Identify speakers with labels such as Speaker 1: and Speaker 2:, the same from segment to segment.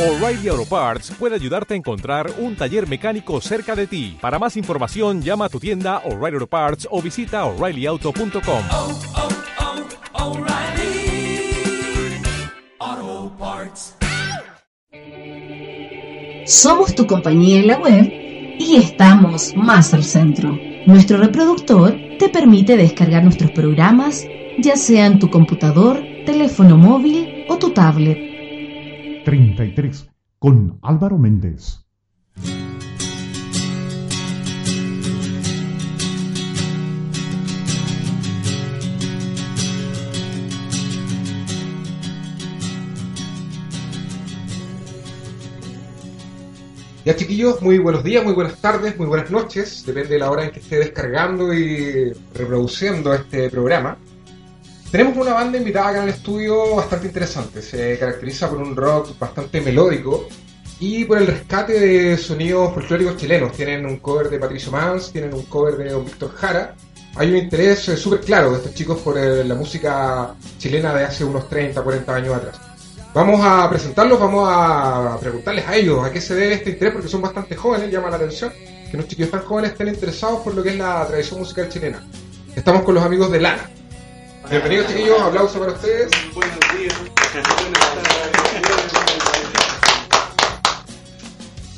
Speaker 1: O'Reilly Auto Parts puede ayudarte a encontrar un taller mecánico cerca de ti. Para más información, llama a tu tienda O'Reilly Auto Parts o visita oreillyauto.com.
Speaker 2: oh, oh, Parts.
Speaker 3: Somos tu compañía en la web y estamos más al centro. Nuestro reproductor te permite descargar nuestros programas, ya sea en tu computador, teléfono móvil o tu tablet.
Speaker 4: 33 con Álvaro Méndez.
Speaker 5: Ya chiquillos, muy buenos días, muy buenas tardes, muy buenas noches, depende de la hora en que esté descargando y reproduciendo este programa. Tenemos una banda invitada acá en el estudio bastante interesante, se caracteriza por un rock bastante melódico y por el rescate de sonidos folclóricos chilenos. Tienen un cover de Patricio Mans, tienen un cover de Víctor Jara. Hay un interés eh, súper claro de estos chicos por eh, la música chilena de hace unos 30, 40 años atrás. Vamos a presentarlos, vamos a preguntarles a ellos a qué se debe este interés, porque son bastante jóvenes, llama la atención que los chiquillos tan jóvenes estén interesados por lo que es la tradición musical chilena. Estamos con los amigos de Lana. Bienvenidos chiquillos, aplauso para ustedes.
Speaker 6: Buenos días.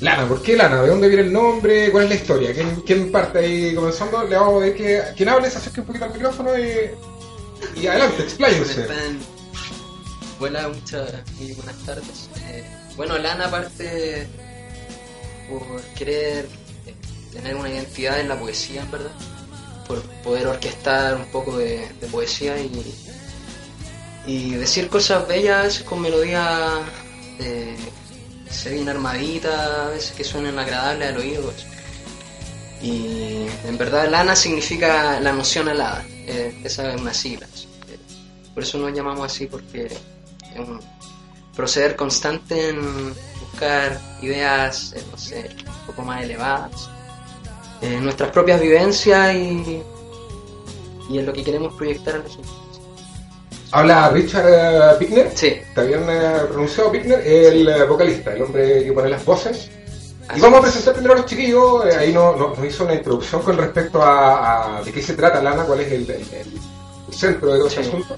Speaker 5: Lana, ¿por qué Lana? ¿De dónde viene el nombre? ¿Cuál es la historia? ¿Quién, parte ahí comenzando? Le vamos a pedir que quien hable se acerque un poquito al micrófono y, y adelante, expláyense.
Speaker 7: Hola, muchas muy buenas tardes. Eh, bueno, Lana parte por querer tener una identidad en la poesía, en verdad, por poder orquestar un poco de, poesía y, y decir cosas bellas con melodías eh, bien armaditas, a veces que suenan agradables al oído. Y en verdad Lana significa la noción alada, eh, esa es una sigla. Eh, Por eso nos llamamos así, porque es un proceder constante en buscar ideas, eh, no sé, un poco más elevadas, eh, nuestras propias vivencias y, y en lo que queremos proyectar a la gente.
Speaker 5: Habla Richard eh, Pickner.
Speaker 7: Sí,
Speaker 5: Está bien eh, pronunciado Pickner, el eh, vocalista, el hombre que pone las voces. Y vamos a
Speaker 7: es.
Speaker 5: presentar primero a los chiquillos. eh, ahí no- no- nos hizo una introducción con respecto a, a de qué se trata Lana, cuál es el, el- el- el centro de todo este
Speaker 7: Sí.
Speaker 5: asunto.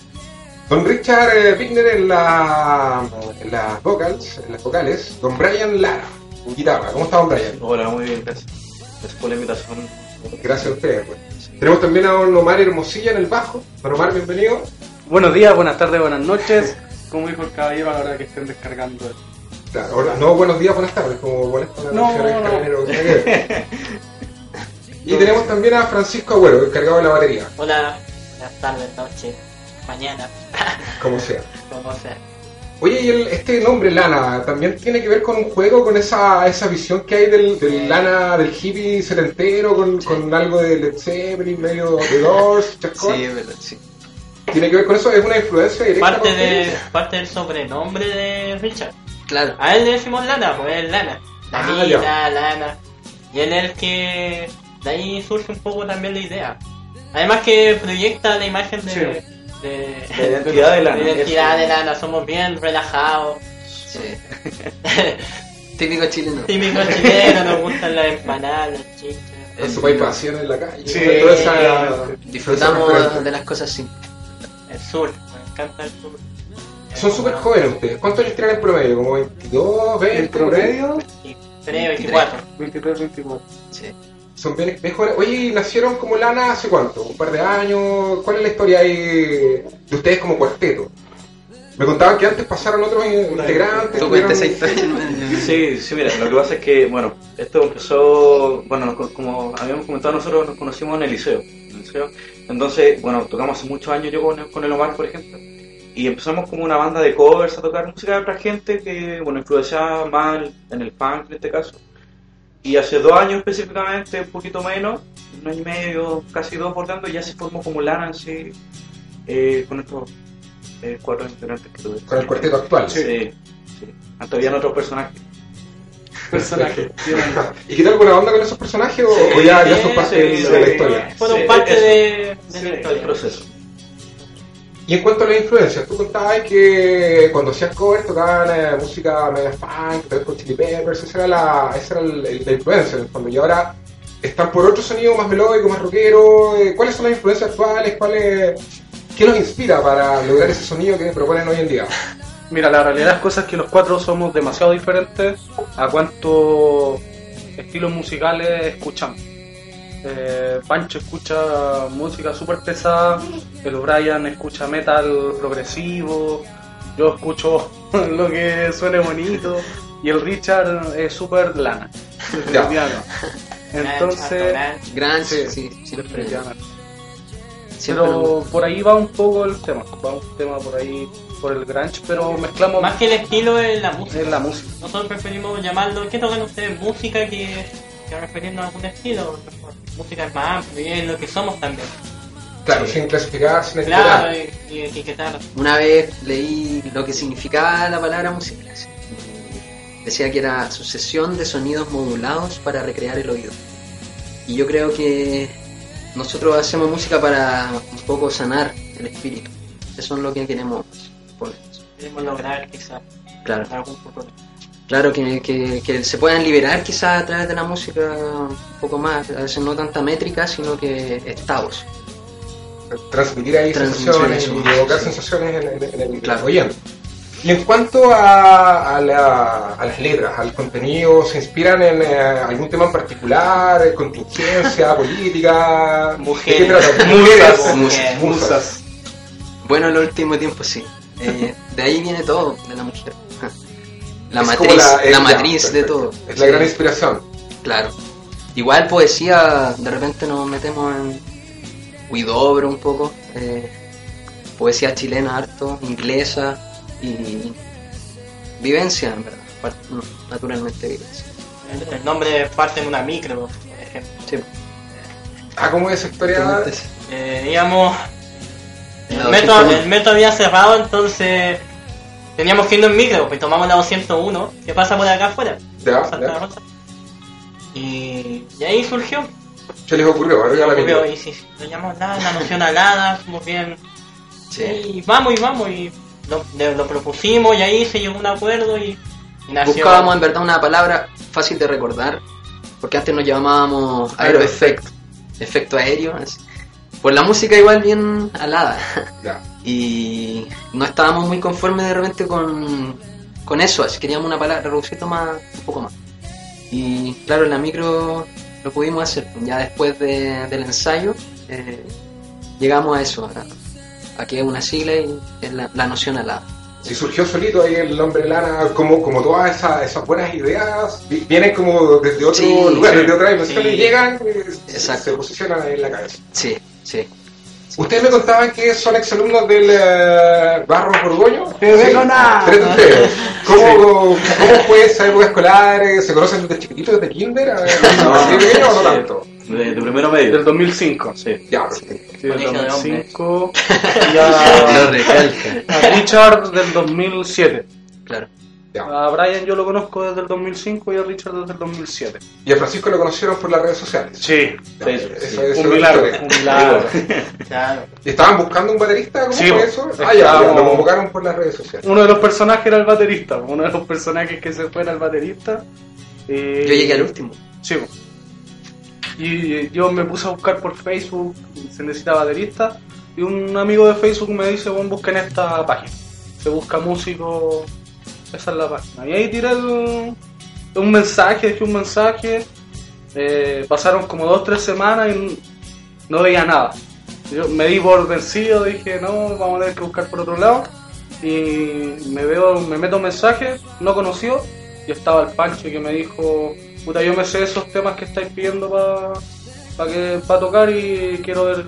Speaker 5: Don Richard eh, Pickner en, la, en las vocals, en las vocales. Don Brian Lara, en guitarra. ¿Cómo está Don Brian?
Speaker 6: Hola, muy bien, gracias. Gracias por la invitación.
Speaker 5: Gracias a ustedes. pues. Tenemos también a Don Omar Hermosilla en el bajo. Don Omar, bienvenido.
Speaker 8: Buenos días, buenas tardes, buenas noches. Como dijo el caballero a la hora que estén descargando esto.
Speaker 5: Claro, ahora- no buenos días, buenas tardes, como la
Speaker 8: No, no.
Speaker 5: carabinero. Y tenemos también a Francisco Agüero, encargado de la batería,
Speaker 9: Hola, buenas tardes, noche, mañana,
Speaker 5: como sea.
Speaker 9: como sea.
Speaker 5: Oye, y el- este nombre Lana también tiene que ver con un juego, con esa, esa visión que hay del, del Lana, del hippie setentero, con, con algo de Led Zeppelin, medio de Doors, chascón.
Speaker 7: sí, es verdad, sí.
Speaker 5: Tiene que ver con eso, es una influencia directa.
Speaker 9: Parte, de, parte del sobrenombre de Richard.
Speaker 7: Claro,
Speaker 9: A él le decimos Lana, pues es Lana.
Speaker 5: Ah,
Speaker 9: Lanita, Lana. Y él es el que de ahí surge un poco también la idea. Además que proyecta la imagen de...
Speaker 8: Sí.
Speaker 9: De
Speaker 6: La identidad de Lana.
Speaker 9: La identidad de Lana, somos bien relajados.
Speaker 7: sí. Típico chileno.
Speaker 9: Típico chileno, nos gustan las empanadas, las chichas.
Speaker 5: Con su pasión en la calle.
Speaker 8: Sí.
Speaker 5: toda esa-
Speaker 7: Disfrutamos
Speaker 5: esa
Speaker 7: de las cosas simples.
Speaker 9: El sur, me encanta el sur.
Speaker 5: Son súper jóvenes ustedes. ¿Cuántos años tienen en promedio? ¿Como 22, 20?
Speaker 8: En promedio,
Speaker 9: 3, 24.
Speaker 8: 23, 24.
Speaker 7: Sí.
Speaker 5: Son jóvenes. Oye, ¿y ¿nacieron como Lana hace cuánto? ¿Un par de años? ¿Cuál es la historia ahí de ustedes como cuarteto? Me contaban que antes pasaron otros integrantes.
Speaker 7: Tú cuentas esa historia.
Speaker 6: Sí, sí, mira, lo que pasa es que, bueno, esto empezó, bueno, como habíamos comentado nosotros, nos conocimos en el liceo. en el liceo. Entonces, bueno, tocamos hace muchos años yo con, con el Omar, por ejemplo, y empezamos como una banda de covers a tocar música de otra gente que, bueno, influenciaba más en el punk en este caso. Y hace dos años específicamente, un poquito menos, un año y medio, casi dos por tanto, ya se formó como Lana sí, eh, con estos eh, cuatro integrantes que tuve.
Speaker 5: Con el cuarteto actual.
Speaker 6: Sí, sí. Antes habían otros personajes.
Speaker 8: Personaje.
Speaker 5: ¿Y qué tal alguna onda con esos personajes o, o ya, ya son parte
Speaker 6: sí,
Speaker 5: de,
Speaker 6: sí,
Speaker 5: de la
Speaker 6: sí.
Speaker 5: historia?
Speaker 9: Fueron
Speaker 6: Sí,
Speaker 9: parte de, de
Speaker 6: Sí,
Speaker 9: la
Speaker 6: el
Speaker 9: historia.
Speaker 6: proceso.
Speaker 5: Y en cuanto a las influencias, tú contabas que cuando hacías cover tocaban eh, música media funk, con Chili Peppers, esa era la, esa era el- la influencia en el fondo. Y ahora están por otro sonido más melódico, más rockero. eh, ¿Cuáles son las influencias actuales? ¿Cuáles, ¿Qué los inspira para lograr ese sonido que proponen hoy en día?
Speaker 8: Mira, la realidad de las cosas es que los cuatro somos demasiado diferentes a cuántos estilos musicales escuchamos. Eh, Pancho escucha música súper pesada, el Brian escucha metal progresivo, yo escucho lo que suene bonito y el Richard es súper lana. definitivamente. Entonces,
Speaker 7: Grunge,
Speaker 8: Sí,
Speaker 7: sí. Siempre
Speaker 8: pero por ahí va un poco el tema, va un tema por ahí por el grunge, pero mezclamos
Speaker 9: Más que el estilo es la música.
Speaker 8: en la música.
Speaker 9: Nosotros preferimos llamarlo, ¿qué tocan ustedes? Música que, que referirnos a algún estilo. Música es más amplio y es lo que somos también.
Speaker 5: Claro, sin clasificar, sin
Speaker 9: Claro,
Speaker 5: etiquetar.
Speaker 9: y, y etiquetar.
Speaker 7: Una vez leí lo que significaba la palabra música. Decía que era sucesión de sonidos modulados para recrear el oído. Y yo creo que nosotros hacemos música para un poco sanar el espíritu. Eso es lo que queremos poner.
Speaker 9: Queremos lograr quizás
Speaker 7: Claro,
Speaker 9: algún.
Speaker 7: Claro que, que- que se puedan liberar quizás a través de la música un poco más, a veces no tanta métrica, sino que estados.
Speaker 5: transmitir ahí
Speaker 7: Transmitir
Speaker 5: sensaciones
Speaker 7: eso.
Speaker 5: y evocar sensaciones en, en- en el
Speaker 7: Claro.
Speaker 9: Mujeres.
Speaker 5: ¿De qué trata?
Speaker 9: Musas.
Speaker 5: Musas.
Speaker 8: Musas.
Speaker 7: Bueno, en el último tiempo sí. Eh, de ahí viene todo, de la mujer. La
Speaker 5: Es
Speaker 7: matriz, la,
Speaker 5: eh,
Speaker 7: matriz de
Speaker 5: perfecto.
Speaker 7: todo.
Speaker 5: Es la
Speaker 7: Sí,
Speaker 5: gran inspiración.
Speaker 7: Claro. Igual poesía, de repente nos metemos en Huidobro un poco. eh, poesía chilena harto, inglesa y vivencia, en verdad. naturalmente vivencia.
Speaker 9: El, el nombre parte de una micro, por ejemplo.
Speaker 7: Sí.
Speaker 5: Ah, ¿cómo es esa historia?
Speaker 9: Eh, digamos, el metro,
Speaker 7: 201.
Speaker 9: el metro había cerrado, entonces teníamos que irnos en micro, pues tomamos la 201, que pasa por acá afuera.
Speaker 5: Ya,
Speaker 9: Santa
Speaker 5: ya.
Speaker 9: Rosa. Y, y ahí surgió.
Speaker 5: ¿Qué les ocurrió? Arriba la
Speaker 9: ocurrió, y si lo llamamos nada, la noción alada, somos bien.
Speaker 7: Sí.
Speaker 9: Y vamos y vamos, y lo, de- lo propusimos, y ahí se llegó a un acuerdo y, y nació.
Speaker 7: Buscábamos en verdad una palabra fácil de recordar, porque antes nos llamábamos aeroefecto, efecto aéreo. así. Pues la música igual bien alada.
Speaker 5: Ya.
Speaker 7: Y no estábamos muy conformes de repente con, con eso, así queríamos una palabra reducirlo más, un poco más. Y claro, en la micro lo pudimos hacer. Ya después de- del ensayo eh, llegamos a eso, a, a que es una sigla y es la, la noción alada.
Speaker 5: Si surgió solito ahí el nombre Lana, como, como todas esas, esas buenas ideas, vi- vienen como desde otro
Speaker 7: Sí,
Speaker 5: lugar, desde otra dimensión
Speaker 7: sí.
Speaker 5: y llegan, eh, se-
Speaker 7: Exacto.
Speaker 5: se posicionan ahí en la cabeza.
Speaker 7: Sí, sí.
Speaker 5: Ustedes me contaban que son exalumnos del eh, Barro Borgoño.
Speaker 8: Te vengo nada.
Speaker 5: Ustedes. ¿Cómo, ¿Cómo fue esa época escolar? ¿Se conocen desde chiquititos, desde kinder? ¿Así de pequeño o no tanto?
Speaker 6: De, de primero medio.
Speaker 8: Del 2005.
Speaker 6: Sí.
Speaker 5: Ya, perfecto.
Speaker 8: Sí, del
Speaker 9: Colegio de
Speaker 8: 2005. Y
Speaker 7: Lo
Speaker 8: a,
Speaker 7: recalca.
Speaker 8: a Richard del 2007.
Speaker 7: Claro.
Speaker 5: Ya.
Speaker 8: A Brian yo lo conozco desde el 2005 y a Richard desde el 2007.
Speaker 5: Y a Francisco lo conocieron por las redes sociales.
Speaker 8: Sí,
Speaker 5: Ya,
Speaker 6: sí,
Speaker 5: eso-
Speaker 6: sí.
Speaker 5: eso es
Speaker 8: un milagro. Un milagro.
Speaker 9: Claro.
Speaker 5: ¿Y estaban buscando un baterista? ¿Cómo
Speaker 8: Sí,
Speaker 5: fue
Speaker 8: bo.
Speaker 5: eso? Ah, ya, lo convocaron por las redes sociales.
Speaker 8: Uno de los personajes era el baterista. Uno de los personajes que se fue era el baterista. Eh,
Speaker 7: Yo llegué al último.
Speaker 8: Sí. po. Y yo me puse a buscar por Facebook, se necesita baterista. Y un amigo de Facebook me dice, bueno, busquen esta página. Se busca músico, esa es la página. Y ahí tiré el- un mensaje, dejé un mensaje. eh, pasaron como dos tres semanas y no veía nada. Yo me di por vencido, dije, no, vamos a tener que buscar por otro lado. Y me veo, me meto un mensaje, no conoció, y estaba el Pancho que me dijo, puta, yo me sé esos temas que estáis pidiendo para que para tocar y quiero ver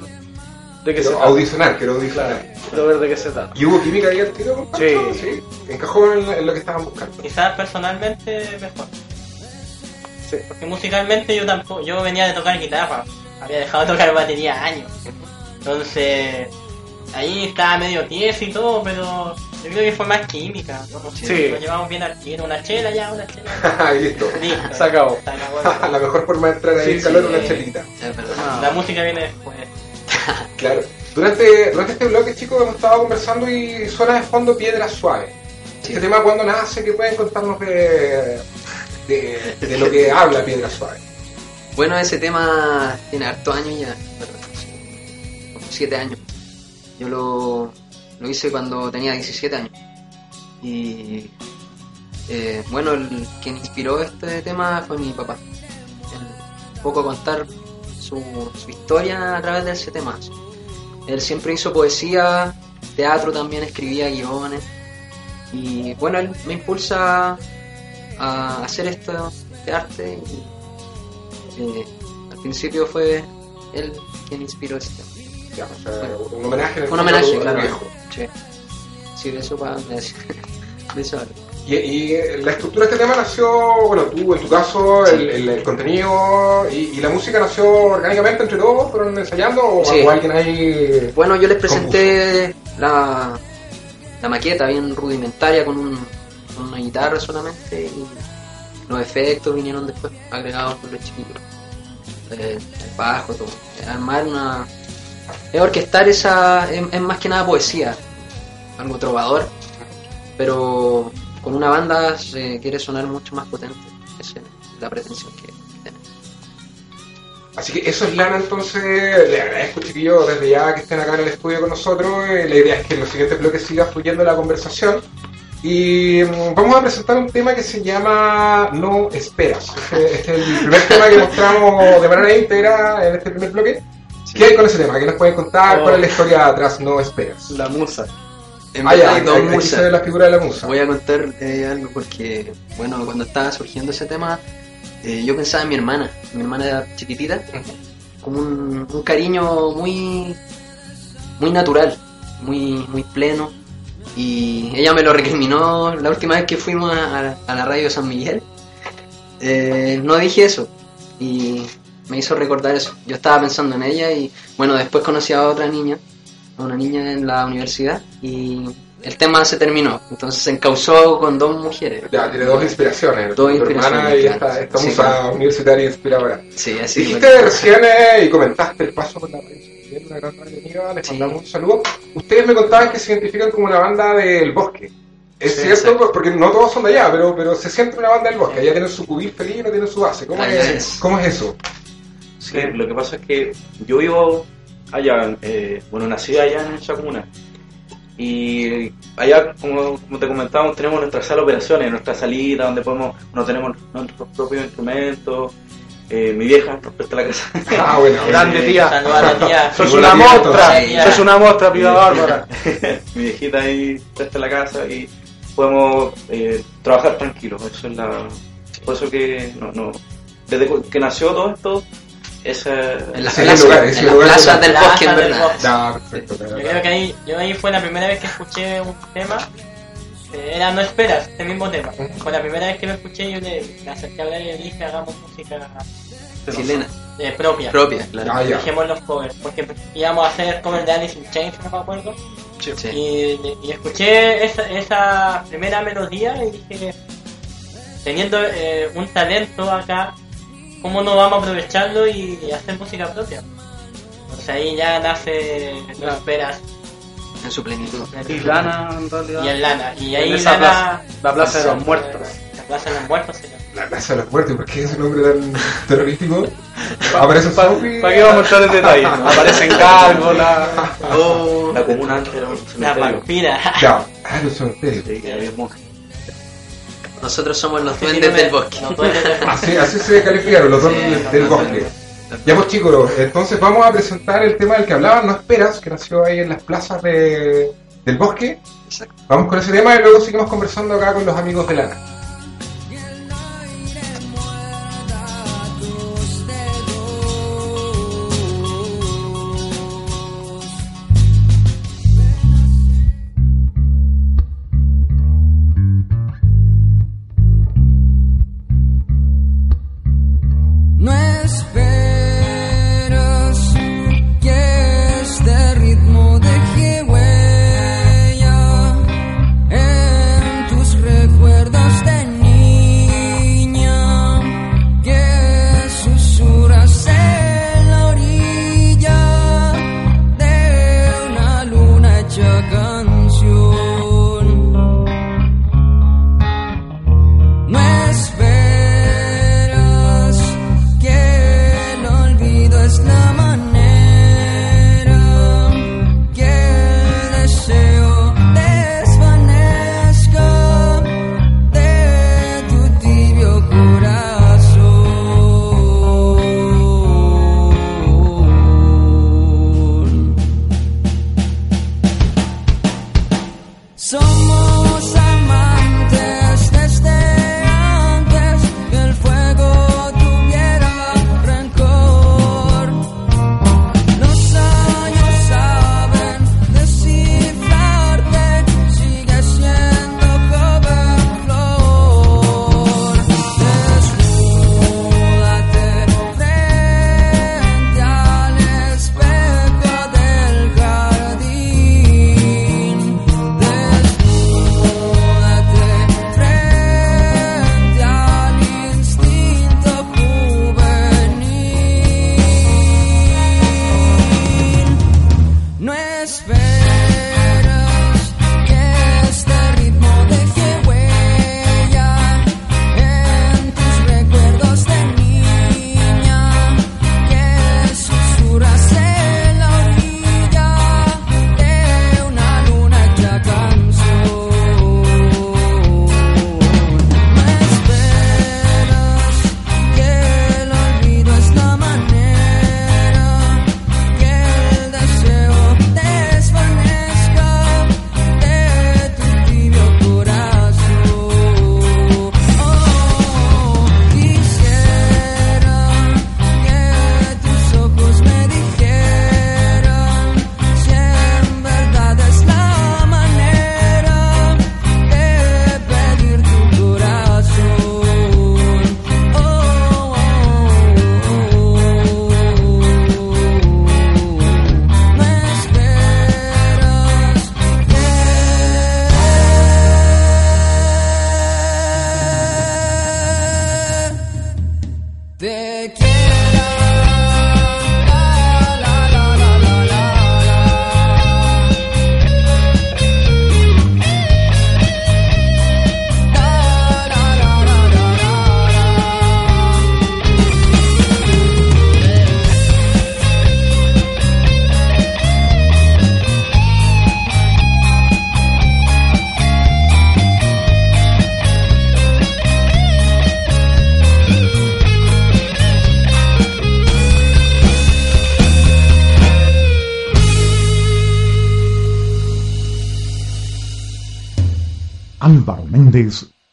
Speaker 8: de qué se trata.
Speaker 5: audicionar, quiero audicionar.
Speaker 8: Claro, quiero ver de qué se trata.
Speaker 5: ¿Y hubo química ahí al tiro?
Speaker 8: Sí.
Speaker 5: Encajó en, en lo que estaban buscando.
Speaker 9: Quizás personalmente mejor.
Speaker 8: Sí.
Speaker 9: Porque musicalmente yo tampoco, yo venía de tocar guitarra, había dejado de tocar batería años. Entonces, ahí estaba medio tieso y todo, pero yo creo que fue más química. ¿no?
Speaker 8: Sí.
Speaker 9: Nos llevamos bien al tiro, una chela ya, una chela.
Speaker 5: Ahí listo.
Speaker 9: Listo.
Speaker 8: Se acabó.
Speaker 9: Se acabó.
Speaker 5: la mejor forma de entrar ahí
Speaker 8: Sí,
Speaker 5: en calor
Speaker 8: sí.
Speaker 5: una chelita.
Speaker 9: La música viene después.
Speaker 5: Claro. Durante, durante este bloque, chicos, hemos estado conversando y suena de fondo Piedra Suave.
Speaker 7: Sí.
Speaker 5: Este tema, cuando nace? ¿Qué pueden contarnos de, de, de lo que habla Piedra Suave?
Speaker 7: Bueno, ese tema tiene harto años ya, como 7 años. Yo lo, lo hice cuando tenía 17 años. Y eh, bueno, el quien inspiró este tema fue mi papá. Un poco contar su, su historia a través de ese tema. Él siempre hizo poesía, teatro también, escribía guiones. Y bueno, él me impulsa a hacer esto, este arte. Y, eh, al principio fue él quien inspiró este tema.
Speaker 5: Ya, o sea, un homenaje
Speaker 7: Un homenaje, claro.
Speaker 5: viejo.
Speaker 7: Sí, sí de eso para de eso hablo.
Speaker 5: Y, y la estructura de este tema nació, bueno, tú en tu caso, el, el- el contenido y, y la música nació orgánicamente entre todos, fueron ensayando o,
Speaker 7: Sí.
Speaker 5: o alguien ahí.
Speaker 7: Bueno, yo les presenté la, la maqueta bien rudimentaria con, un, con una guitarra solamente y los efectos vinieron después agregados por los chiquillos. Eh, el bajo, todo. Armar una... Es orquestar esa... Es, es más que nada poesía, algo trovador, pero con una banda se quiere sonar mucho más potente. Esa es la pretensión que, que tenemos.
Speaker 5: Así que eso es lana, entonces le agradezco, chiquillos, desde ya que estén acá en el estudio con nosotros. Eh, La idea es que en los siguientes bloques siga fluyendo la conversación. Y mm, vamos a presentar un tema que se llama No Esperas. Este, este es el primer tema que mostramos de manera íntegra en este primer bloque. ¿Qué hay con ese tema? ¿Qué nos pueden contar?
Speaker 8: Oh.
Speaker 5: ¿Cuál es la historia atrás? No Esperas.
Speaker 8: La musa.
Speaker 7: En
Speaker 5: Ah, ya,
Speaker 7: hay
Speaker 5: la figura de la musa.
Speaker 7: Voy a contar eh, algo porque, bueno, cuando estaba surgiendo ese tema, eh, yo pensaba en mi hermana. Mi hermana era chiquitita, como un, un cariño muy, muy natural, muy, muy pleno. Y ella me lo recriminó la última vez que fuimos a, a la radio San Miguel. Eh, no dije eso y me hizo recordar eso. Yo estaba pensando en ella y, bueno, después conocí a otra niña, a una niña en la universidad y el tema se terminó. Entonces se encauzó con dos mujeres.
Speaker 5: Ya, tiene dos inspiraciones.
Speaker 7: Dos
Speaker 5: tu
Speaker 7: inspiraciones,
Speaker 5: hermana y esta, esta
Speaker 7: Sí,
Speaker 5: musa
Speaker 7: claro.
Speaker 5: universitaria inspiradora.
Speaker 7: Sí, así
Speaker 5: Dijiste recién eh, y comentaste el paso por la prensa. Bien, Una gran radio amiga, les
Speaker 7: Sí.
Speaker 5: mandamos un saludo. Ustedes me contaban que se identifican como una banda del bosque. ¿Es
Speaker 7: Sí,
Speaker 5: cierto?
Speaker 7: exacto.
Speaker 5: Porque no todos son de allá, pero, pero se siente una banda del bosque. Allá tienen su cubil feliz y no tienen su base. ¿Cómo, es. ¿Cómo es eso?
Speaker 6: Sí, lo que pasa es que yo vivo allá, eh, bueno, nací allá en Chacuna. Y allá, como, como te comentábamos, tenemos nuestra sala de operaciones, nuestra salida, donde podemos, no tenemos nuestros propios instrumentos. Eh, mi vieja nos presta la casa.
Speaker 5: Ah, bueno.
Speaker 8: Grande tía.
Speaker 9: A.
Speaker 8: Sos una mostra. Sos una mostra, piba bárbara.
Speaker 6: mi viejita ahí presta la casa y podemos eh, trabajar tranquilos. Eso es la, por eso que no, no, desde que nació todo esto, esa,
Speaker 7: En las
Speaker 5: lugar,
Speaker 7: en
Speaker 5: lugar
Speaker 7: plazas del
Speaker 9: Plaza
Speaker 7: bosque,
Speaker 9: del. Bosque.
Speaker 5: Ya, perfecto.
Speaker 9: Yo creo que ahí, yo ahí fue la primera vez que escuché un tema. eh, Era No Esperas, este mismo tema. Fue la primera vez que lo escuché. Yo le, me acerqué a hablar y le dije: Hagamos música
Speaker 7: Chilena,
Speaker 9: eh, propia.
Speaker 7: propia, claro.
Speaker 5: Ah.
Speaker 9: Dejemos los covers. Porque íbamos a hacer covers de Alice in Chains, no me acuerdo.
Speaker 7: Sí.
Speaker 9: Y, y escuché esa, esa primera melodía y dije: Teniendo eh, un talento acá, ¿cómo no vamos a aprovecharlo y hacer música propia? Entonces ahí ya nace No
Speaker 8: Claro.
Speaker 9: Esperas.
Speaker 7: En su plenitud.
Speaker 8: Y Lana, en realidad.
Speaker 9: Y en Lana. Y ahí
Speaker 8: En esa
Speaker 9: Lana.
Speaker 8: plaza, la plaza de los muertos.
Speaker 9: La plaza de los muertos, señor.
Speaker 5: La Plaza de los Muertos, ¿por qué ese nombre tan terrorífico? Aparece
Speaker 8: ¿Para
Speaker 5: Sophie.
Speaker 8: qué vamos a entrar en detalle? Aparecen gárgolas.
Speaker 7: Oh,
Speaker 6: la comuna antes era un
Speaker 9: La vampira.
Speaker 5: Ya, ah, los cementerios.
Speaker 6: Sí, que había monjes.
Speaker 7: Nosotros somos los duendes del bosque.
Speaker 9: no duendes del bosque.
Speaker 5: Así, así se calificaron los
Speaker 9: Sí,
Speaker 5: del, bosque. Ya pues chicos, entonces vamos a presentar el tema del que hablaban, No Esperas, que nació ahí en las plazas de, del bosque.
Speaker 7: Exacto.
Speaker 5: Vamos con ese tema y luego seguimos conversando acá con los amigos de Lana.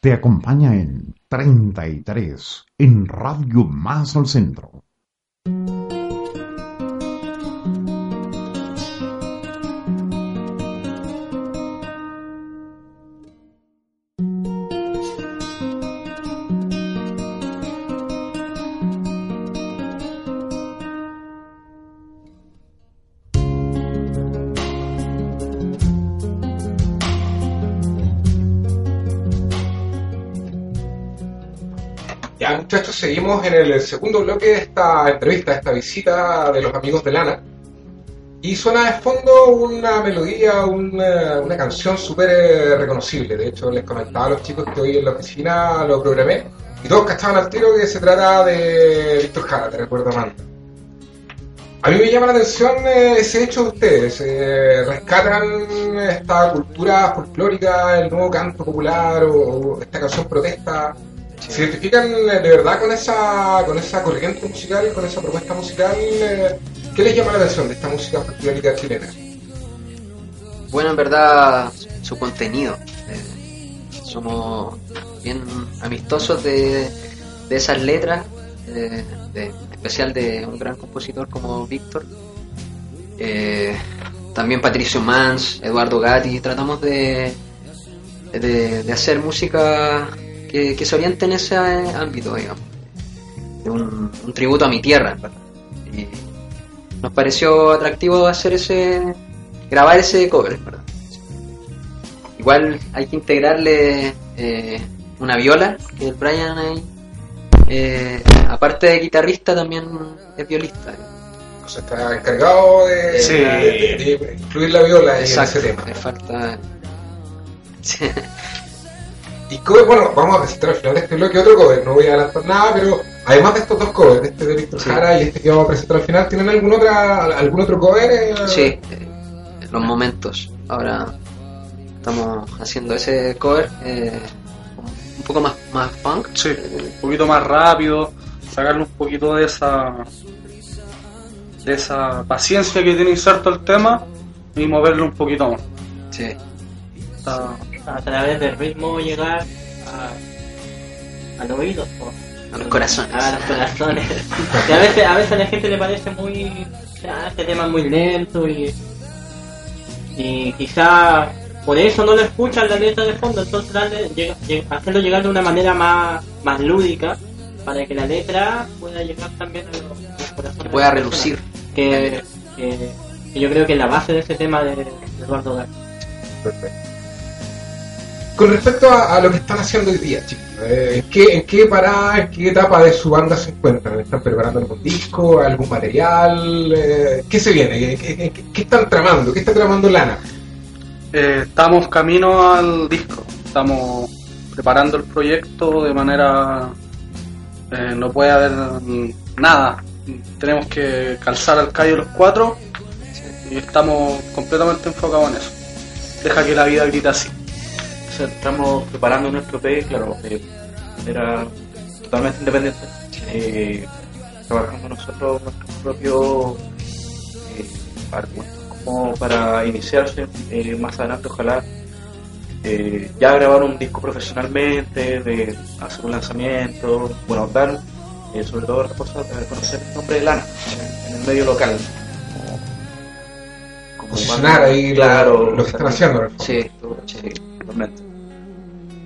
Speaker 10: Te
Speaker 4: acompaña en 33 en Radio Más al Centro.
Speaker 5: Seguimos en el segundo bloque de esta entrevista, esta visita de los amigos de Lana. Y suena de fondo una melodía, una, una canción súper eh, reconocible. De hecho, les comentaba a los chicos que hoy en la oficina lo programé. Y todos cachaban al tiro que se trata de Víctor Jara, te recuerdo Amanda. A mí me llama la atención eh, ese hecho de ustedes. eh, rescatan esta cultura folclórica, el nuevo canto popular o, o esta canción protesta. ¿Se identifican eh, de verdad con esa, con esa corriente musical, con esa propuesta musical? eh, ¿Qué les llama la atención de esta música folclórica chilena?
Speaker 7: Bueno, en verdad, su contenido. Eh, somos bien amistosos de, de esas letras, eh, de- en especial de un gran compositor como Víctor. También Patricio Mans, Eduardo Gatti. Tratamos de, de, de hacer música que, que se oriente en ese ámbito, digamos. Un, un tributo a mi tierra, en verdad. Y nos pareció atractivo hacer ese grabar ese cover, en ¿verdad? Igual hay que integrarle eh, una viola, que el Brian ahí, eh, aparte de guitarrista, también es violista.
Speaker 5: O sea, está encargado de,
Speaker 7: Sí.
Speaker 5: de- de- de incluir la viola en
Speaker 7: Exacto,
Speaker 5: ese tema.
Speaker 7: falta...
Speaker 5: Y cover, bueno, vamos a presentar al final de este bloque otro cover, no voy a adelantar nada, pero además de estos dos covers, este de Víctor
Speaker 7: Sí.
Speaker 5: Jara y este que vamos a presentar al final, ¿tienen algún, otra, algún otro cover? eh?
Speaker 7: Sí, los momentos. Ahora estamos haciendo ese cover eh, un poco más, más punk.
Speaker 8: Sí, un poquito más rápido, sacarle un poquito de esa de esa paciencia que tiene inserto el tema y moverlo un poquito más.
Speaker 7: Sí.
Speaker 8: Está-
Speaker 9: A través del ritmo llegar a, a los oídos. po.
Speaker 7: A los corazones.
Speaker 9: A los corazones. Que a veces, a veces a la gente le parece muy. "Ah, este tema es muy lento y. Y quizá por eso no lo escuchan la letra de fondo. Entonces darle, hacerlo llegar de una manera más, más lúdica para que la letra pueda llegar también a los, a los corazones.
Speaker 7: Que pueda relucir.
Speaker 9: Que, que, que yo creo que es la base de ese tema de, de Eduardo Gatti.
Speaker 5: Perfecto. Con respecto a, lo que están haciendo hoy día, chicos, eh, ¿en, qué, ¿en qué parada, en qué etapa de su banda se encuentran? ¿Están preparando algún disco, algún material? Eh, ¿Qué se viene? ¿Qué, están tramando? ¿Qué está tramando Lana?
Speaker 8: Eh, estamos camino al disco, estamos preparando el proyecto de manera... eh, no puede haber nada, tenemos que calzar al callo los cuatro y estamos completamente enfocados en eso. Deja que la vida grita así.
Speaker 6: Sea, estamos preparando nuestro EP, claro, eh, era totalmente independiente. Eh, trabajando nosotros nuestros propios eh, argumentos como para iniciarse eh, más adelante, ojalá ya grabar un disco profesionalmente, de hacer un lanzamiento, bueno, dar sobre todo reposo- eh, conocer el nombre de Lana en el medio local. Como, como
Speaker 5: Posicionar ahí
Speaker 6: claro,
Speaker 5: lo que están haciendo.
Speaker 7: Sí,
Speaker 6: sí,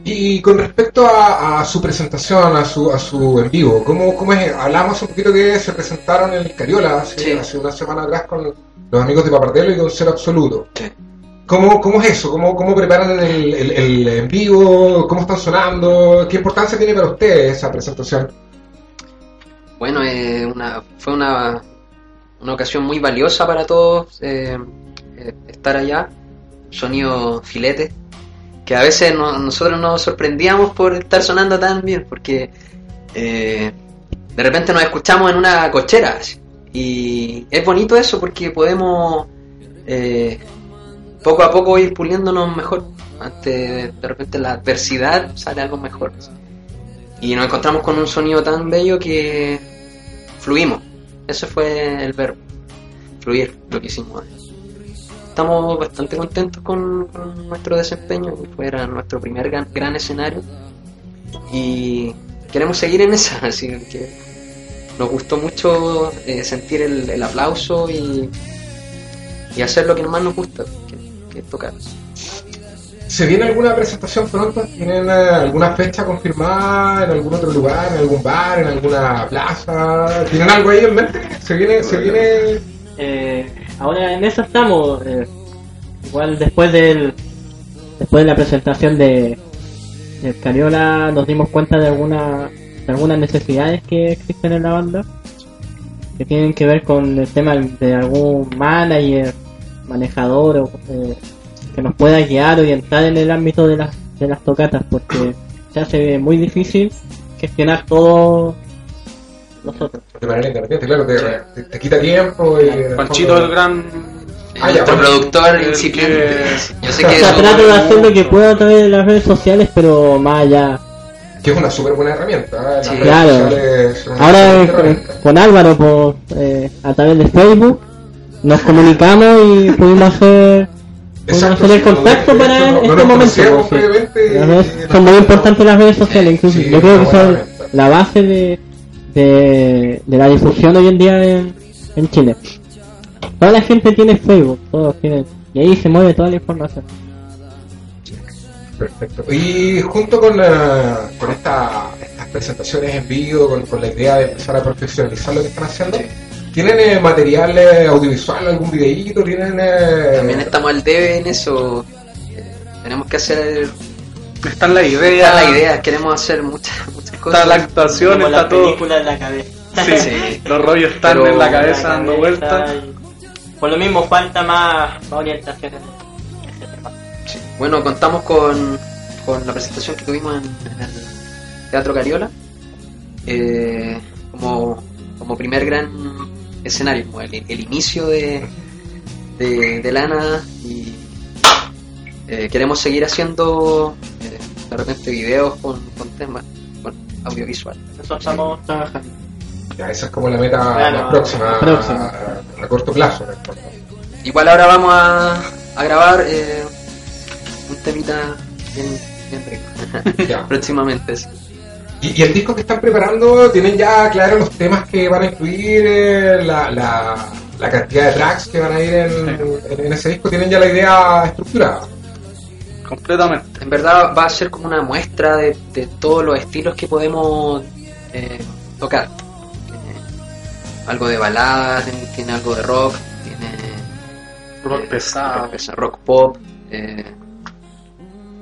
Speaker 5: Y con respecto a, a su presentación, a su, a su en vivo, ¿cómo, cómo es? Hablamos un poquito que se presentaron en el Cariola hace,
Speaker 7: Sí.
Speaker 5: hace una semana atrás con los amigos de Papardelo y con Cero Absoluto.
Speaker 7: Sí.
Speaker 5: ¿Cómo, ¿Cómo es eso? ¿Cómo, cómo preparan el, el- el en vivo? ¿Cómo están sonando? ¿Qué importancia tiene para ustedes esa presentación?
Speaker 7: Bueno, eh, una, fue una, una ocasión muy valiosa para todos eh, eh, estar allá. Sonido filete, que a veces no- nosotros nos sorprendíamos por estar sonando tan bien, porque eh, de repente nos escuchamos en una cochera. Y es bonito eso porque podemos eh, poco a poco ir puliéndonos mejor. Ante de repente la adversidad sale algo mejor. Y nos encontramos con un sonido tan bello que fluimos. Ese fue el verbo. Fluir, lo que hicimos. Estamos bastante contentos con, con nuestro desempeño. Fue era nuestro primer gran, gran escenario. Y queremos seguir en esa. Así que nos gustó mucho eh, sentir el, el aplauso y, y hacer lo que más nos gusta, que, que es tocar.
Speaker 5: ¿Se viene alguna presentación pronto? ¿Tienen eh, alguna fecha confirmada en algún otro lugar, en algún bar, en alguna plaza? ¿Tienen algo ahí en mente? ¿Se viene, se viene
Speaker 9: Eh, ahora en eso estamos. eh, igual después del después de la presentación de del Cariola nos dimos cuenta de alguna de algunas necesidades que existen en la banda que tienen que ver con el tema de algún manager, manejador o eh, que nos pueda guiar, orientar en el ámbito de las de las tocatas porque se hace muy difícil gestionar todo.
Speaker 5: De manera independiente? Claro, te, te- te quita tiempo y... el
Speaker 8: Panchito
Speaker 5: fondo-
Speaker 8: el gran...
Speaker 5: Ah, ya, bueno.
Speaker 7: productor
Speaker 8: El que-
Speaker 7: Yo sé que
Speaker 9: O sea, trato de hacer lo que puedo a través de las redes sociales, pero más allá.
Speaker 5: Que es una súper buena herramienta. ¿eh?
Speaker 7: Sí,
Speaker 9: claro. Ahora eh, con Álvaro, por, eh, a través de Facebook, nos comunicamos y pudimos hacer, pudimos
Speaker 5: Exacto,
Speaker 9: hacer el
Speaker 5: sí,
Speaker 9: contacto
Speaker 5: no-
Speaker 9: para
Speaker 5: no- no
Speaker 9: este
Speaker 5: nos
Speaker 9: momento. redes-
Speaker 5: nos
Speaker 9: son muy importantes las redes sociales, incluso
Speaker 5: Sí,
Speaker 9: yo creo que son
Speaker 5: herramienta.
Speaker 9: la base de, de, de la difusión hoy en día en, en Chile. Toda la gente tiene Facebook, todos tienen, y ahí se mueve toda la información.
Speaker 5: Perfecto. Y junto con, la- con esta- estas presentaciones en vivo, con, con la idea de empezar a profesionalizar lo que están haciendo, ¿tienen eh, material eh, audiovisual, algún videíto? ¿Tienen, eh,
Speaker 7: También estamos al debe en eso. Eh, Tenemos que hacer.
Speaker 8: Está en la idea.
Speaker 7: Está la idea, queremos hacer muchas, muchas.
Speaker 8: Está la actuación,
Speaker 9: Como
Speaker 8: está
Speaker 9: la
Speaker 8: todo.
Speaker 9: película en la cabeza.
Speaker 8: Sí,
Speaker 7: Sí.
Speaker 8: Los rollos están
Speaker 7: Pero-
Speaker 8: en la cabeza
Speaker 9: la
Speaker 8: dando vueltas.
Speaker 9: y- Por lo mismo falta más, más orientación en ese tema.
Speaker 7: Bueno, contamos con, con la presentación que tuvimos en, en el Teatro Cariola, eh, como, como primer gran escenario, como el, el inicio de, de, de Lana y eh, queremos seguir haciendo eh, de repente videos con, con temas, audiovisual.
Speaker 9: Eso estamos trabajando.
Speaker 5: Ya, esa es como la meta
Speaker 9: Claro,
Speaker 5: más próxima,
Speaker 9: próxima.
Speaker 5: A, a corto plazo.
Speaker 7: Igual ahora vamos a, a grabar eh, un temita bien, bien rico.
Speaker 5: Ya.
Speaker 7: Próximamente, sí.
Speaker 5: Y, y el disco que están preparando, ¿tienen ya claros los temas que van a incluir, eh, la, la, la cantidad de tracks que van a ir en, en- en ese disco? ¿Tienen ya la idea estructurada?
Speaker 8: Completamente.
Speaker 7: En verdad va a ser como una muestra de, de todos los estilos que podemos eh, tocar. Tiene algo de baladas, tiene, tiene algo de rock, tiene
Speaker 8: Rock
Speaker 7: eh,
Speaker 8: pesado.
Speaker 7: rock, rock pop, eh,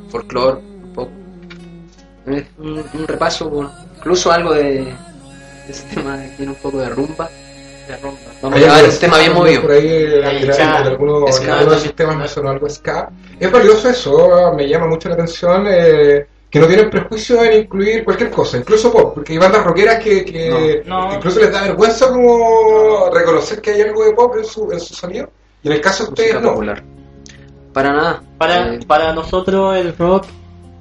Speaker 7: folclore, un un, un repaso, con- incluso algo de, de ese tema que tiene un poco de rumba.
Speaker 9: De rumba.
Speaker 7: Vamos a llevar un tema bien movido.
Speaker 5: Por ahí, en
Speaker 9: Ahí,
Speaker 5: algunos,
Speaker 9: ska.
Speaker 5: en algunos, en
Speaker 7: Ska.
Speaker 5: algunos de sus temas me sonó algo ska. Es valioso eso, me llama mucho la atención, eh, que no tienen prejuicio en incluir cualquier cosa, incluso pop, porque hay bandas rockeras que, que
Speaker 9: No, no.
Speaker 5: incluso les da vergüenza como reconocer que hay algo de pop en su, en su sonido. Y en el caso de ustedes no.
Speaker 7: popular. Para nada.
Speaker 9: Para,
Speaker 7: Eh,
Speaker 9: para nosotros el rock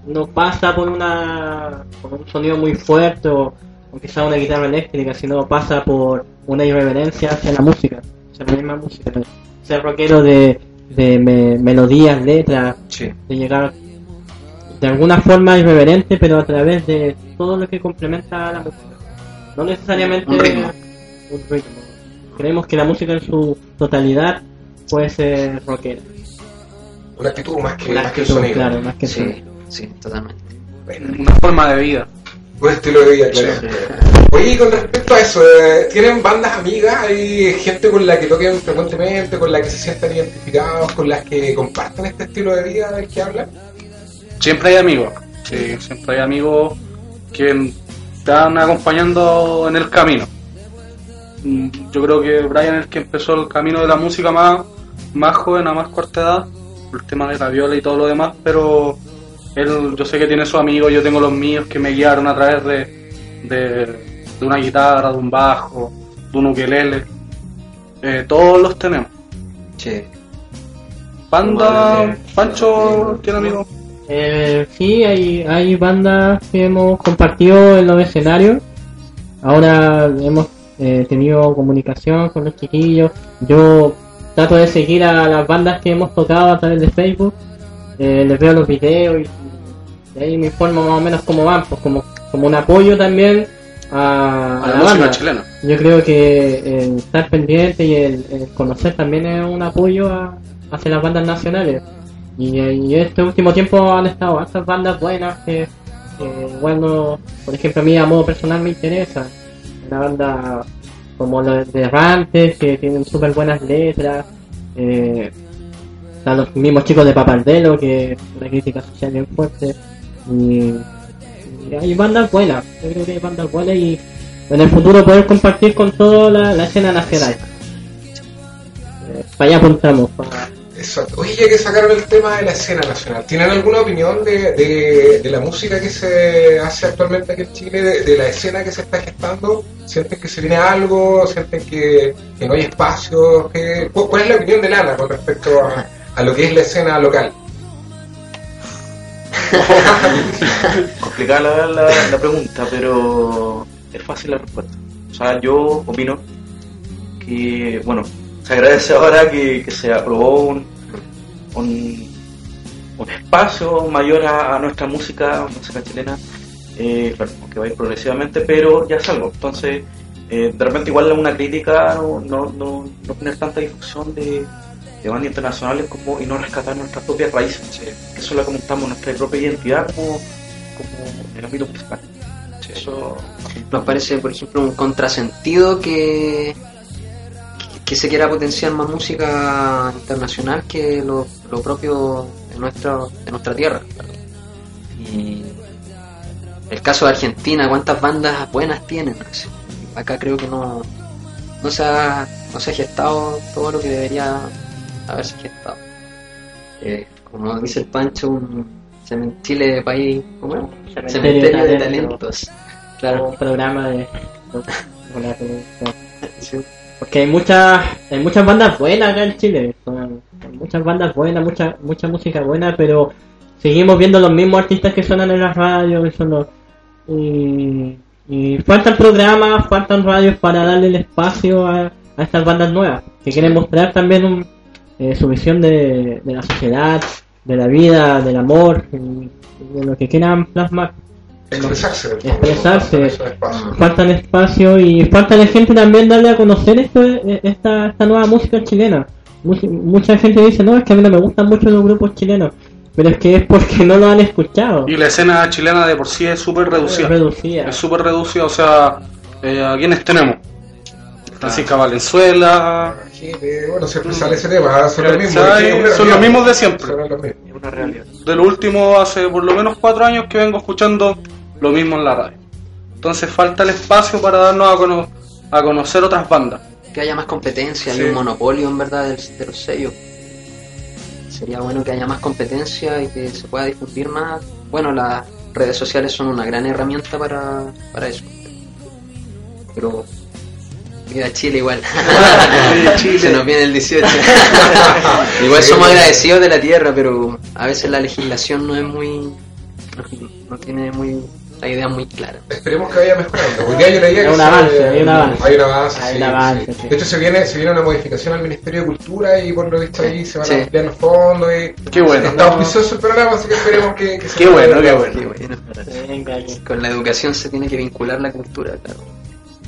Speaker 9: no pasa por una por un sonido muy fuerte o, o quizá una guitarra eléctrica, sino pasa por una irreverencia hacia la música, hacia la misma música. Ser rockero de, de me- melodías, letras,
Speaker 7: sí.
Speaker 9: de llegar de alguna forma irreverente, pero a través de todo lo que complementa a la música. No necesariamente
Speaker 7: Un ritmo.
Speaker 9: un ritmo. Creemos que la música en su totalidad puede ser rockera.
Speaker 5: Una actitud más que,
Speaker 9: Una
Speaker 5: más que el sonido.
Speaker 9: claro, más que
Speaker 7: Sí,
Speaker 9: sonido.
Speaker 7: sí, totalmente.
Speaker 5: Bueno,
Speaker 8: Una forma de vida.
Speaker 5: Estilo de vida, claro. Oye, y con respecto a eso, eh, ¿tienen bandas amigas? ¿Hay gente con la que toquen frecuentemente, con la que se sientan identificados, con las que comparten este estilo de vida del que hablan?
Speaker 8: Siempre hay amigos. Sí, siempre hay amigos que van acompañando en el camino. Mm, Yo creo que Brian es el que empezó el camino de la música más, más joven, a más corta edad, por el tema de la viola y todo lo demás, pero él, yo sé que tiene sus amigos, yo tengo los míos que me guiaron a través de, de, de una guitarra, de un bajo, de un ukelele. Eh, todos los tenemos.
Speaker 7: Sí.
Speaker 8: Banda, Pancho tiene amigos.
Speaker 9: Eh, sí, hay, hay bandas que hemos compartido en los escenarios. Ahora hemos eh, tenido comunicación con los chiquillos. Yo trato de seguir a las bandas que hemos tocado a través de Facebook. Eh, les veo los videos y, ahí me informo más o menos cómo van, pues como, como un apoyo también a,
Speaker 8: A
Speaker 9: a
Speaker 8: la
Speaker 9: la banda.
Speaker 8: chilena.
Speaker 9: Yo creo que el estar pendiente y el, el conocer también es un apoyo a- hacia las bandas nacionales. Y, y este último tiempo han estado estas bandas buenas que, que, bueno, por ejemplo, a mí a modo personal me interesa. Una banda como la de Rantes, que tienen súper buenas letras. Eh, están los mismos chicos de Papaldelo, que una crítica social bien fuerte. Y, y hay bandas buenas, yo creo que hay bandas buenas y en el futuro poder compartir con toda la, la escena nacional. Eh, para allá apuntamos,
Speaker 5: Exacto. Oye, ya que sacaron el tema de la escena nacional, ¿tienen alguna opinión de, de, de la música que se hace actualmente aquí en Chile, de, la escena que se está gestando? ¿Sienten que se viene algo? ¿Sienten que, que no hay espacio? ¿Qué- cu- ¿Cuál es la opinión de Lana con respecto a, a lo que es la escena local?
Speaker 6: complicada la, la, la pregunta, pero es fácil la respuesta. O sea, yo opino que, bueno, se agradece ahora que, que se aprobó un, un, espacio mayor a, a nuestra música, música chilena, eh, claro, que va a ir progresivamente, pero ya es algo. Entonces, eh, de repente igual una crítica no, no, no, no tener tanta difusión de, de bandas internacionales como y no rescatar nuestras propias raíces, que eso es lo que montamos, nuestra propia identidad como, como el ámbito musical. Eso
Speaker 7: Nos parece, por ejemplo, un contrasentido que, que se quiera potenciar más música internacional que lo, lo propio de nuestra, de nuestra tierra. Y el caso de Argentina, ¿cuántas bandas buenas tienen? Acá creo que no, no, se, ha, no se ha gestado todo lo que debería haberse gestado. Eh, como dice el Pancho, un, Cemen- Chile, país, ¿cómo es?
Speaker 9: Cementerio
Speaker 7: Cementerio de
Speaker 9: de talentos.
Speaker 7: talentos. Claro.
Speaker 9: un programa de porque hay muchas hay muchas bandas buenas acá en Chile hay muchas bandas buenas mucha mucha música buena pero seguimos viendo los mismos artistas que suenan en las radios que son los- y, y faltan programas faltan radios para darle el espacio a, a estas bandas nuevas que quieren mostrar también un- eh, su visión de, de la sociedad de la vida del amor y de lo que quieran plasmar
Speaker 5: Expresarse.
Speaker 9: expresarse.
Speaker 5: espacio.
Speaker 9: faltan espacio y falta la gente también darle a conocer esto, eh, esta, esta nueva música chilena. Mucha, mucha gente dice, no, es que a mí no me gustan mucho los grupos chilenos, pero es que es porque no lo han escuchado.
Speaker 8: Y la escena chilena de por sí es súper reducida.
Speaker 9: reducida.
Speaker 8: Es súper reducida, o sea, eh, ¿a quiénes tenemos? Francisca Valenzuela.
Speaker 5: Sí, eh, bueno, siempre sale ese tema, son los mismos.
Speaker 8: Son los mismos de siempre.
Speaker 5: Son los mismos.
Speaker 6: Una realidad.
Speaker 8: De lo último, hace por lo menos cuatro años que vengo escuchando lo mismo en la radio. Entonces falta el espacio para darnos a, cono- a conocer otras bandas.
Speaker 7: Que haya más competencia, hay un monopolio en verdad del- de los sellos. Sería bueno que haya más competencia y que se pueda difundir más. Bueno, las redes sociales son una gran herramienta para, para eso. Pero Viva Chile igual. Se nos viene el 18. igual somos agradecidos de la tierra, pero a veces la legislación no es muy. no, tiene muy la idea muy clara.
Speaker 5: Esperemos que vaya mejorando. Hoy día yo leía
Speaker 9: Hay
Speaker 5: que
Speaker 9: un
Speaker 5: se-
Speaker 9: avance, hay un avance.
Speaker 5: Hay un avance,
Speaker 9: Hay
Speaker 5: sí,
Speaker 9: un avance,
Speaker 5: sí.
Speaker 9: sí.
Speaker 5: De hecho, se viene, se viene una modificación al Ministerio de Cultura y por lo visto ahí se van
Speaker 7: Sí.
Speaker 5: a ampliar los fondos. Y
Speaker 8: Qué bueno.
Speaker 5: Está auspicioso el programa, así que esperemos que, que se
Speaker 8: Qué bueno, qué bueno.
Speaker 7: Qué bueno.
Speaker 9: Venga, aquí.
Speaker 7: Con la educación se tiene que vincular la cultura, claro.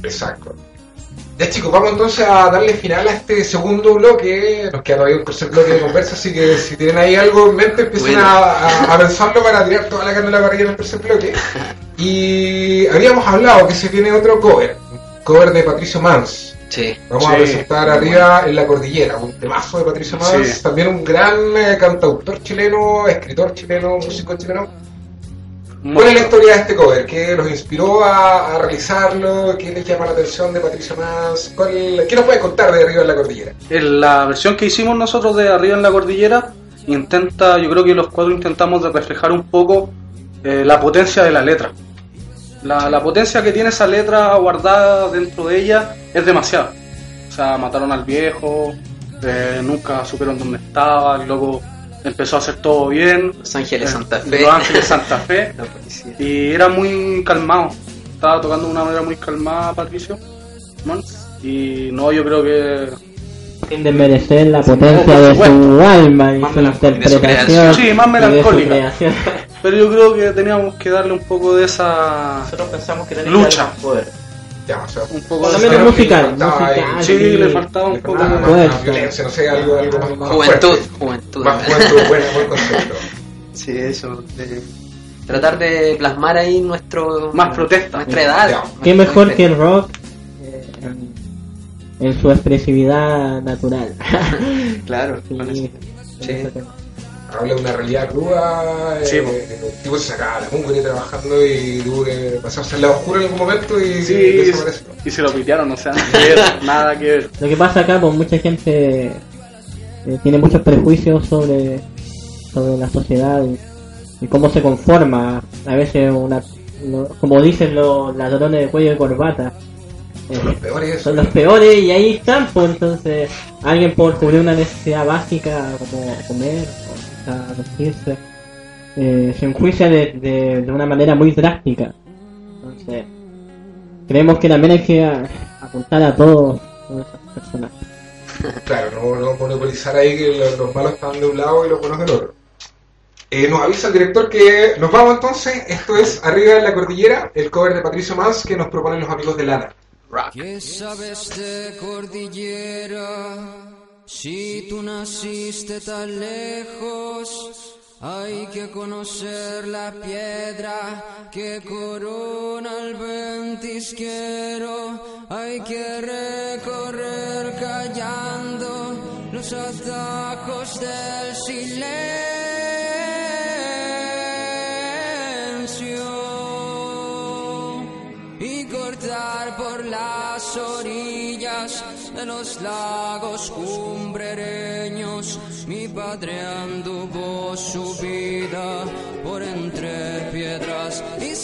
Speaker 5: Exacto. Ya chicos, vamos entonces a darle final a este segundo bloque. Nos queda todavía un tercer bloque de conversa, así que si tienen ahí algo en mente, empiecen
Speaker 7: Bueno.
Speaker 5: a, a- pensarlo para tirar toda la carne a la parrilla en el tercer bloque. Y habíamos hablado que se viene otro cover, un cover de Patricio Mans.
Speaker 7: Sí.
Speaker 5: Vamos a presentar arriba en la cordillera, un temazo de Patricio Mans,
Speaker 8: Sí.
Speaker 5: también un gran eh, cantautor chileno, escritor chileno, músico chileno. ¿Cuál es la historia de este cover? ¿Qué los inspiró a, a realizarlo? ¿Qué les llama la atención de Patricio? ¿Cuál- ¿Qué nos puede contar de arriba en la cordillera?
Speaker 8: En la versión que hicimos nosotros de Arriba en la Cordillera intenta, yo creo que los cuatro intentamos de reflejar un poco eh, la potencia de la letra. La, la potencia que tiene esa letra guardada dentro de ella es demasiada. O sea, mataron al viejo, eh, nunca supieron dónde estaba, el loco empezó a hacer todo bien.
Speaker 7: Los Ángeles
Speaker 8: Eh,
Speaker 7: Santa Fe.
Speaker 8: Los Ángeles Santa Fe.
Speaker 7: La policía.
Speaker 8: Y era muy calmado. Estaba tocando de una manera muy calmada Patricio. Y no, yo creo que
Speaker 9: Sin desmerecer la potencia de su alma y
Speaker 8: Más
Speaker 9: su interpretación.
Speaker 8: Sí, más melancólica. Pero yo creo que teníamos que darle un poco de esa.
Speaker 6: Nosotros pensamos que tenía
Speaker 8: Lucha.
Speaker 6: que poder.
Speaker 5: Ya, o sea,
Speaker 8: Un poco de
Speaker 9: menos musical,
Speaker 5: ahí-
Speaker 8: Sí,
Speaker 9: sí.
Speaker 8: le faltaba un poco
Speaker 5: más,
Speaker 9: fuerza.
Speaker 5: más violencia, no sé, algo, algo más, más
Speaker 7: Juventud,
Speaker 5: fuerte.
Speaker 7: juventud.
Speaker 5: Más juventud, buen, buen concepto.
Speaker 7: Sí, eso. de tratar de plasmar ahí nuestro.
Speaker 8: Más protesta.
Speaker 7: Nuestra edad.
Speaker 5: Ya.
Speaker 9: Qué mejor que el rock eh, en, en su expresividad natural.
Speaker 7: Claro,
Speaker 9: Sí,
Speaker 7: con eso. Sí.
Speaker 5: Habla de una realidad cruda.
Speaker 8: Sí,
Speaker 5: eh, el tipo se sacaba la mugre trabajando y tuvo que pasarse al lado oscuro en algún momento y
Speaker 8: Sí,
Speaker 5: desapareció.
Speaker 8: y se lo pitearon, o sea, nada que ver, nada que ver.
Speaker 9: Lo que pasa acá, pues mucha gente eh, tiene muchos prejuicios sobre, sobre la sociedad y, y cómo se conforma. A veces, una, lo- como dicen los ladrones de cuello de corbata, eh,
Speaker 5: Son los peores.
Speaker 9: son los peores y ahí están, pues entonces alguien por cubrir una necesidad básica como comer quizá vestirse, eh, se enjuicia de, de, de una manera muy drástica. Entonces, creemos que también hay que a- apuntar a todos, todas esas personas.
Speaker 5: Claro, no, no monopolizar ahí que los, los malos están de un lado y los buenos del otro. Eh, nos avisa el director que nos vamos entonces. Esto es Arriba en la Cordillera, el cover de Patricio Mans que nos proponen los amigos de Lana.
Speaker 10: ¿Qué sabes de cordillera? Si tú naciste tan lejos, hay que conocer la piedra que corona el ventisquero. Hay que recorrer callando los atajos del silencio y cortar por las orillas los lagos cumbrereños. Mi padre anduvo su vida por entre piedras y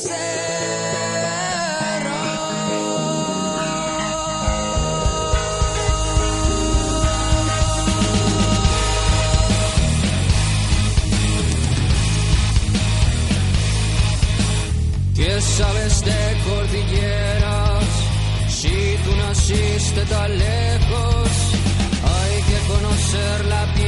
Speaker 10: ¿Qué sabes de cordilleras? Si tú naciste que conocer la piedra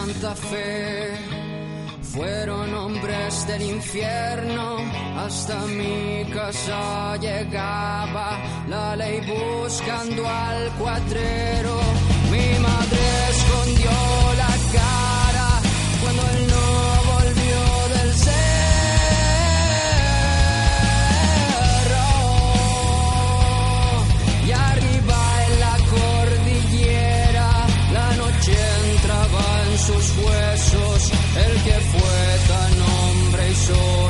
Speaker 10: Santa Fe fueron hombres del infierno. Hasta mi casa llegaba la ley buscando al cuatrero. Mi madre hombre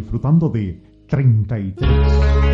Speaker 4: disfrutando de 33.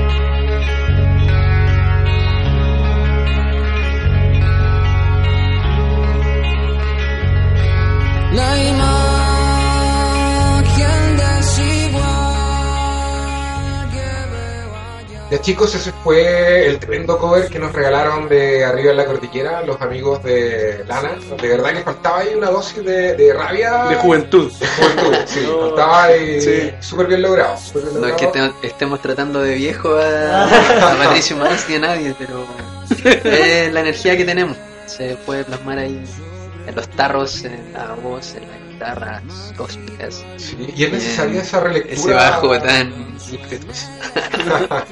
Speaker 5: Ya chicos, ese fue el tremendo cover que nos regalaron de arriba en la cordillera los amigos de Lana. De verdad que faltaba ahí una dosis de, de rabia.
Speaker 8: De juventud.
Speaker 5: De juventud, sí. Faltaba ahí
Speaker 8: Sí.
Speaker 5: súper bien logrado. bien
Speaker 7: No es que te- estemos tratando de viejo a, a Patricio Más ni a nadie, pero es la energía que tenemos. Se puede plasmar ahí en los tarros, en la voz, en la guitarra, cósmicas.
Speaker 5: Sí, y es necesaria esa relectura.
Speaker 7: Ese bajo tan.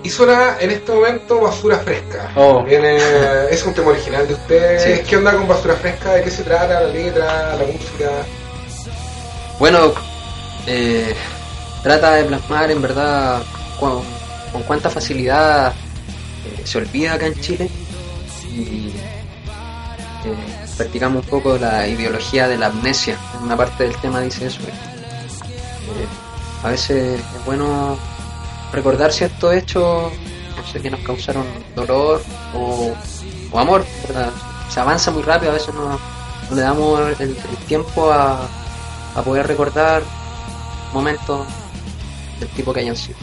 Speaker 5: Y suena en este momento Basura Fresca.
Speaker 8: Oh.
Speaker 5: Viene, es un tema original de ustedes.
Speaker 7: Sí.
Speaker 5: ¿Qué onda con Basura Fresca? ¿De qué se trata? ¿La letra? ¿La música?
Speaker 7: Bueno, eh, trata de plasmar en verdad con, con cuánta facilidad eh, se olvida acá en Chile y eh, practicamos un poco la ideología de la amnesia. En una parte del tema dice eso. eh, a veces es bueno recordar ciertos hechos, no sé, que nos causaron dolor o, o amor. ¿verdad? Se avanza muy rápido, a veces no, le damos el, el tiempo a, a poder recordar momentos del tipo que hayan sido.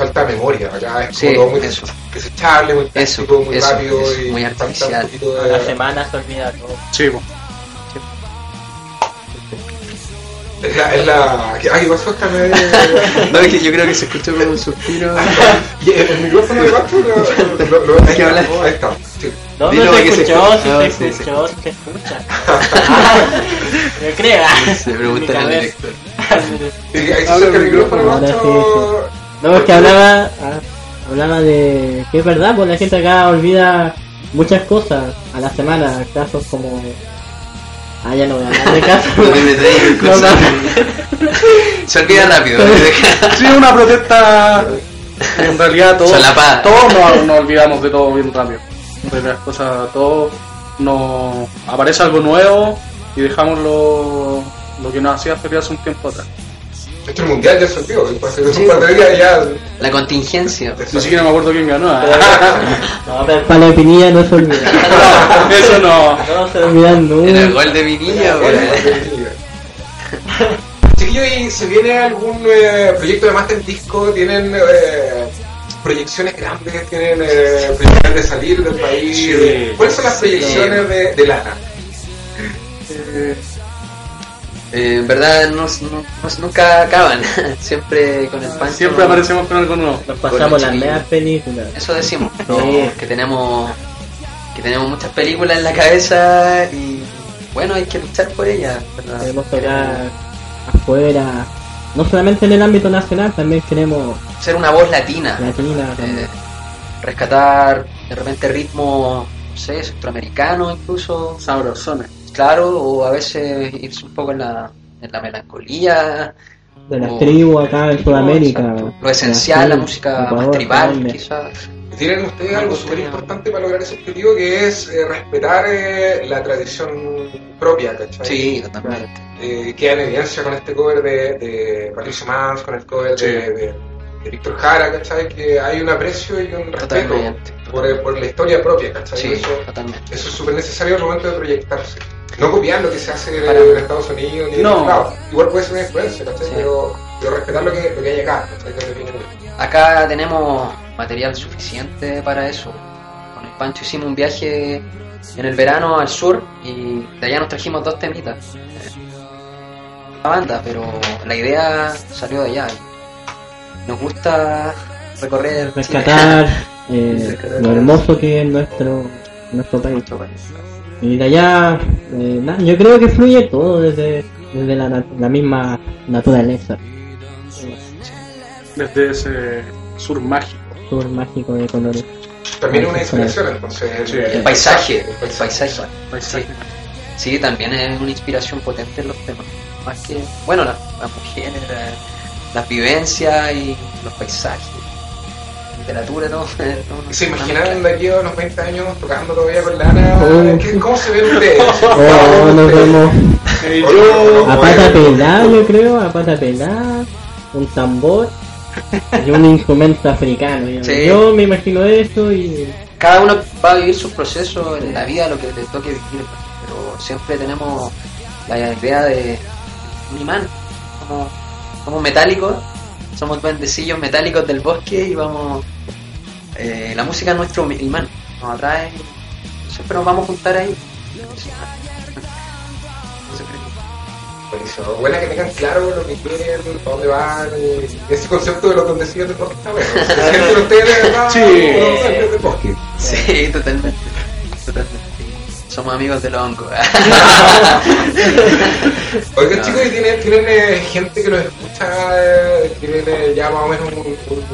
Speaker 5: Falta memoria. Acá es
Speaker 7: Sí,
Speaker 5: como todo muy
Speaker 7: eso.
Speaker 5: desechable, muy
Speaker 7: Eso,
Speaker 5: muy
Speaker 7: eso,
Speaker 5: rápido
Speaker 7: eso,
Speaker 5: y
Speaker 7: muy
Speaker 5: un
Speaker 7: artificial.
Speaker 9: A
Speaker 5: de-
Speaker 9: la semana se olvida todo.
Speaker 8: Sí.
Speaker 5: Es la, es la... ¿qué- Ay, pasó esta me...
Speaker 7: No, es que yo creo que se escuchó como un suspiro.
Speaker 5: Y el, micrófono de Pacho lo, lo, lo- ahí,
Speaker 7: que hablar.
Speaker 5: ahí está. Sí.
Speaker 9: No,
Speaker 7: Dilo
Speaker 9: no se
Speaker 7: que se
Speaker 9: escuchó, se escuchó, se escucha. Me crea.
Speaker 7: Se pregunta al director.
Speaker 5: Sí, ahí se el micrófono, Pacho.
Speaker 11: No, es que hablaba, ah, hablaba de que es verdad, pues la gente acá olvida muchas cosas a la semana, casos como... Ah, ya no voy a hablar de casos.
Speaker 7: No
Speaker 11: No.
Speaker 7: Se olvida rápido.
Speaker 8: Sí, una protesta. En realidad, todos, todos nos, nos olvidamos de todo bien rápido. De las cosas, todos nos aparece algo nuevo y dejamos lo, lo que nos hacía feliz hace un tiempo atrás.
Speaker 5: Esto el mundial ya se olvidó. Después de un par de días ya.
Speaker 7: La contingencia.
Speaker 8: Ni siquiera me acuerdo quién ganó. ¿eh?
Speaker 9: No, pero
Speaker 11: Para la Pinilla no se olvida.
Speaker 8: Eso no.
Speaker 9: no se
Speaker 11: olvidan
Speaker 7: En
Speaker 11: nunca.
Speaker 7: el gol de Vinilla,
Speaker 5: Chiquillos, ¿y se viene algún eh, proyecto de Master Disco? ¿Tienen eh, proyecciones grandes? ¿Tienen eh, proyecciones de salir del país?
Speaker 8: Sí.
Speaker 5: ¿Cuáles son las proyecciones de, de Lana?
Speaker 8: Eh,
Speaker 7: en verdad no, no- no- nunca acaban. Siempre con el pan.
Speaker 8: siempre aparecemos con algo nuevo.
Speaker 11: Nos pasamos las medias películas.
Speaker 7: Eso decimos, que tenemos que tenemos muchas películas en la cabeza y bueno, hay que luchar por ellas, ¿verdad?
Speaker 11: Queremos tocar afuera, no solamente en el ámbito nacional, también queremos
Speaker 7: ser una voz latina,
Speaker 11: latina.
Speaker 7: eh, rescatar de repente ritmos, no sé, centroamericanos incluso,
Speaker 8: Sabrosones.
Speaker 7: Claro, o a veces irse un poco en la, en la melancolía,
Speaker 11: de las tribus acá en Sudamérica.
Speaker 7: exacto. lo esencial, la
Speaker 11: Brasil,
Speaker 7: música más
Speaker 11: Ecuador,
Speaker 7: tribal,
Speaker 11: Colombia.
Speaker 7: quizás.
Speaker 5: Tienen ustedes algo súper importante para lograr ese objetivo que es eh, respetar eh, la tradición propia, ¿cachai?
Speaker 7: Sí, totalmente.
Speaker 5: Eh, queda en evidencia con este cover de, de Patricio Mans, con el cover
Speaker 8: Sí.
Speaker 5: de, de- de Víctor Jara, ¿cachai? Que hay un aprecio y un respeto por, por la historia propia, ¿cachai?
Speaker 7: Sí,
Speaker 5: Eso,
Speaker 7: totalmente.
Speaker 5: eso es súper necesario al momento de proyectarse. No copiar lo que se hace en,
Speaker 7: Para-
Speaker 5: en Estados Unidos ni en
Speaker 8: No.
Speaker 5: Igual puede ser una influencia, ¿cachai?
Speaker 7: Sí.
Speaker 5: Pero, pero respetar lo que, lo que hay acá.
Speaker 7: Acá tenemos material suficiente para eso. Con el Pancho hicimos un viaje en el verano al sur y de allá nos trajimos dos temitas. La banda, pero la idea salió de allá. Nos gusta recorrer
Speaker 11: Rescatar eh, lo hermoso que es nuestro, nuestro país.
Speaker 7: nuestro país.
Speaker 11: Y de allá, eh, nada, yo creo que fluye todo desde, desde la, la misma naturaleza,
Speaker 8: Desde ese sur mágico.
Speaker 11: sur mágico de colores.
Speaker 5: También es una inspiración, entonces.
Speaker 8: Sí.
Speaker 7: El paisaje,
Speaker 5: el
Speaker 7: el paisaje.
Speaker 8: Paisaje.
Speaker 7: Sí, también es una inspiración potente en los temas. Más que, bueno, las, las mujeres, la- las vivencias y los paisajes, literatura, todo. todo
Speaker 5: ¿Y ¿Se imaginan de aquí a unos 20 años tocando todavía con lana?
Speaker 11: Oh.
Speaker 5: ¿Qué- ¿Cómo se ven ustedes?
Speaker 11: Oh, nos vemos
Speaker 8: yo,
Speaker 5: no,
Speaker 11: a pata pelada, yo creo, a pata pelada, un tambor y un instrumento africano. Yo,
Speaker 7: Sí.
Speaker 11: yo me imagino eso y
Speaker 7: Cada uno va a vivir su proceso en la vida, lo que le toque vivir, pero siempre tenemos la idea de un imán. Somos, somos metálicos, somos duendecillos metálicos del bosque y vamos. eh, la música es nuestro imán, nos atrae, siempre nos vamos a juntar ahí. Eso creo.
Speaker 5: Buenísimo. Buena que tengan claro lo que quieren, para dónde van, ese concepto de lo que decían de Bosque está bueno. Ustedes de verdad,
Speaker 8: Sí.
Speaker 5: los.
Speaker 7: Sí, totalmente. Totalmente. Somos amigos del hongo.
Speaker 5: Oigan
Speaker 7: No.
Speaker 5: chicos, ¿y tienen, tienen eh, gente que los escucha, eh, tienen eh, ya más o menos un, un- un-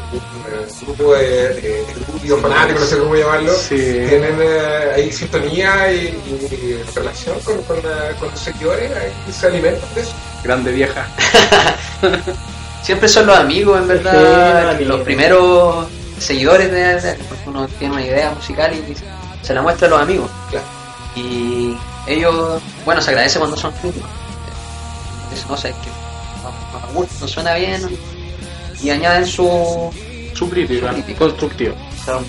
Speaker 5: un grupo de, estúpidos fanáticos, no sé cómo llamarlo,
Speaker 8: Sí.
Speaker 5: tienen eh, ahí sintonía y, y relación con, con, con los seguidores, ahí se alimentan de eso.
Speaker 8: Grande vieja.
Speaker 7: Siempre son los amigos, en verdad.
Speaker 11: los
Speaker 7: primeros seguidores de, de- porque uno tiene una idea musical y se la muestra a los amigos.
Speaker 5: Claro.
Speaker 7: Y ellos, bueno, se agradece cuando son críticos. No sé, es que no, suena bien. Y añaden su.
Speaker 8: Su crítica,
Speaker 7: Su crítica.
Speaker 8: constructiva.
Speaker 6: O sea, el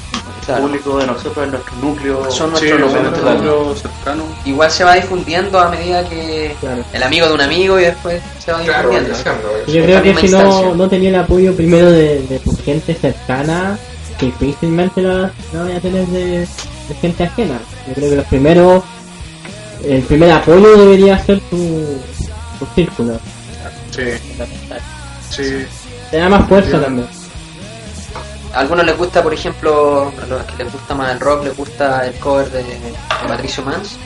Speaker 7: Claro.
Speaker 6: público de nosotros es nuestro núcleo.
Speaker 7: Son
Speaker 8: Sí,
Speaker 7: nuestros
Speaker 8: núcleo cercano.
Speaker 7: Igual se va difundiendo a medida que
Speaker 11: Claro.
Speaker 7: el amigo de un amigo y después se va difundiendo.
Speaker 11: Yo creo que si no, no tenía el apoyo primero de, de tu gente cercana, difícilmente lo, lo voy a tener de, de gente ajena. Yo creo que los primeros, el primer apoyo debería ser tu, tu círculo.
Speaker 8: Sí, sí.
Speaker 11: Te da más fuerza
Speaker 8: Sí.
Speaker 11: también.
Speaker 7: A algunos les gusta, por ejemplo, a los que les gusta más el rock, les gusta el cover de, de Patricio Mans.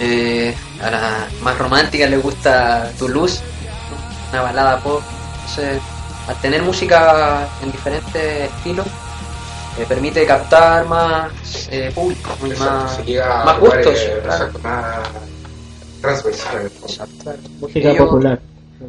Speaker 7: Eh, a las más románticas les gusta Toulouse, una balada pop. Entonces, al tener música en diferentes estilos, eh, permite captar más eh, público y más, gustos. claro.
Speaker 5: más transversal.
Speaker 7: Exacto.
Speaker 11: Música
Speaker 7: Ellos-
Speaker 11: popular.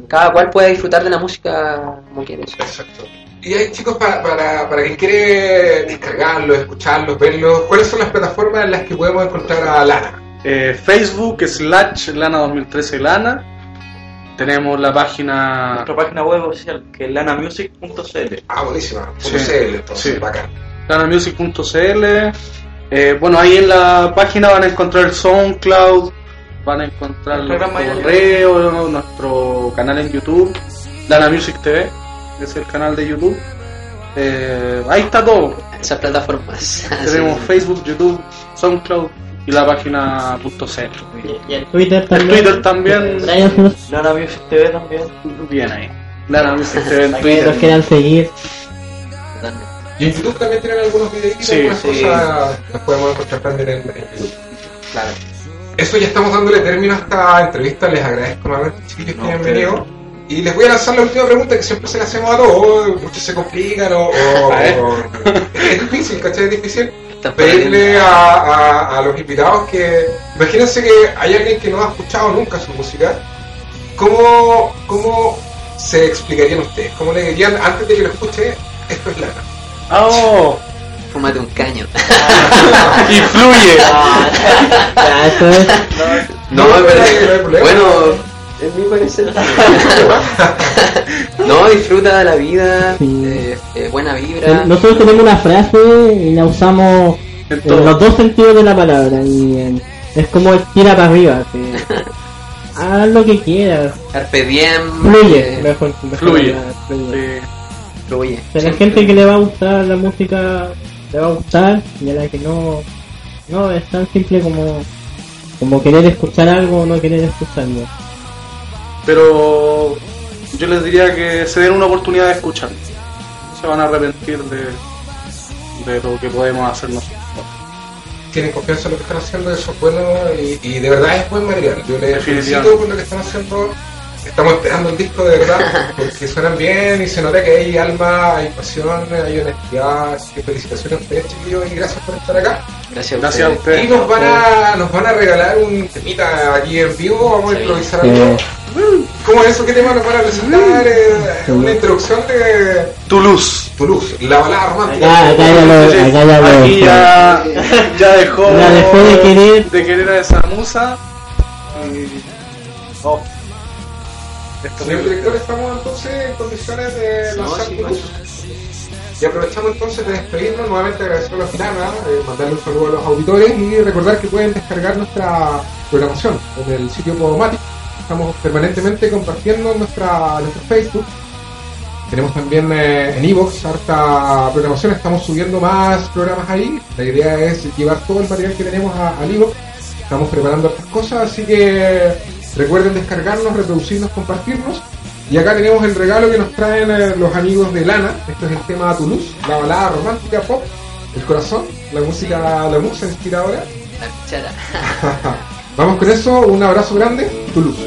Speaker 7: Cada cual puede disfrutar de la música como quiere.
Speaker 5: Exacto. Y hay chicos para, para, para quien quiere descargarlos, escucharlos, verlos, ¿cuáles son las plataformas en las que podemos encontrar a Lana?
Speaker 8: Eh, Facebook slash Lana 2013 Lana. Tenemos la página.
Speaker 6: Nuestra página web oficial, que es lanamusic.cl.
Speaker 5: Ah, buenísima.
Speaker 8: Sí.
Speaker 5: CL, entonces,
Speaker 8: Sí.
Speaker 5: bacán.
Speaker 8: lanamusic.cl. Eh, bueno, ahí en la página van a encontrar el SoundCloud, van a encontrar
Speaker 6: El
Speaker 8: correos, nuestro canal en YouTube, Lana Music TV, es el canal de YouTube. Eh, ahí está todo.
Speaker 7: Esas plataformas.
Speaker 8: Tenemos
Speaker 7: Sí.
Speaker 8: Facebook, YouTube, SoundCloud y la página .cl.
Speaker 11: Y en Twitter también.
Speaker 8: Twitter también,
Speaker 6: Lana Music TV también.
Speaker 8: bien ahí. Lana Music TV en
Speaker 11: que los
Speaker 8: Twitter.
Speaker 11: quieran seguir.
Speaker 7: Totalmente.
Speaker 5: Y en YouTube también tienen algunos videitos,
Speaker 8: Sí,
Speaker 5: algunas
Speaker 7: sí.
Speaker 5: cosas las podemos encontrar también en, YouTube. Claro. Eso ya estamos dándole término a esta entrevista. Les agradezco nuevamente, chiquillos, que
Speaker 6: No,
Speaker 5: hayan
Speaker 6: ustedes.
Speaker 5: venido. Y les voy a lanzar la última pregunta que siempre se la hacemos a todos. Muchos se complican o. es difícil, ¿cachai? Es difícil pedirle a, a- a los invitados que. Imagínense que hay alguien que no ha escuchado nunca su música. ¿Cómo, cómo se explicarían ustedes? ¿Cómo le dirían antes de que lo escuche? Esto es lana.
Speaker 8: ¡Oh!
Speaker 7: Fúmate un caño.
Speaker 8: Influye.
Speaker 11: Ya, eso es.
Speaker 7: No, es. Bueno, en mi parecer. no, disfruta de la vida,
Speaker 11: Sí.
Speaker 7: eh, eh, buena vibra.
Speaker 11: Nosotros tenemos una frase y la usamos
Speaker 8: En
Speaker 11: los dos sentidos de la palabra. Y en- es como el tira para arriba. así. Haz lo que quieras.
Speaker 7: Carpe diem.
Speaker 11: Fluye.
Speaker 7: eh,
Speaker 11: Mejor, mejor
Speaker 8: Fluye.
Speaker 11: palabra, fluye.
Speaker 8: Sí.
Speaker 11: Sea, la gente que le va a gustar la música le va a gustar y a la que no, no es tan simple como, como querer escuchar algo o no querer escucharlo.
Speaker 8: Pero yo les diría que se den una oportunidad de escuchar. Se van a arrepentir de, de lo que podemos hacer nosotros.
Speaker 5: tienen confianza en lo que están haciendo, eso es bueno y, y de verdad es buen material. Yo les felicito por lo que están haciendo. Estamos esperando el disco de verdad porque suenan bien y se nota que hay alma, hay pasión, hay honestidad. Así que felicitaciones a ustedes, chiquillos, y gracias por estar acá.
Speaker 7: Gracias a
Speaker 8: Gracias a
Speaker 7: ustedes.
Speaker 5: Y nos van a, nos van a regalar un temita aquí en vivo, vamos a improvisar algo. ¿Cómo es eso? ¿Qué tema nos van a presentar? Eh, una introducción de
Speaker 8: Toulouse.
Speaker 5: Toulouse, la balada romántica.
Speaker 11: Acá, acá ya lo, acá ya lo
Speaker 8: Aquí ya, ya dejó,
Speaker 11: Ya dejó de querer.
Speaker 8: de querer a esa musa. Y, oh,
Speaker 5: Señor director, estamos entonces en condiciones de
Speaker 7: No,
Speaker 5: lanzar
Speaker 7: sí,
Speaker 5: Toulouse. Y aprovechamos entonces de despedirnos, nuevamente agradecer a la Filana, eh, mandarle un saludo a los auditores y recordar que pueden descargar nuestra programación en el sitio Podomatic. Estamos permanentemente compartiendo en nuestra, nuestro Facebook. Tenemos también eh, en Evox harta programación, estamos subiendo más programas ahí. La idea es llevar todo el material que tenemos a- al Evox. Estamos preparando otras cosas, así que Recuerden descargarnos, reproducirnos, compartirnos. Y acá tenemos el regalo que nos traen eh, los amigos de Lana. Esto es el tema Toulouse, la balada romántica pop, el corazón, la música, la musa inspiradora.
Speaker 7: La.
Speaker 5: Vamos con eso, un abrazo grande, Toulouse.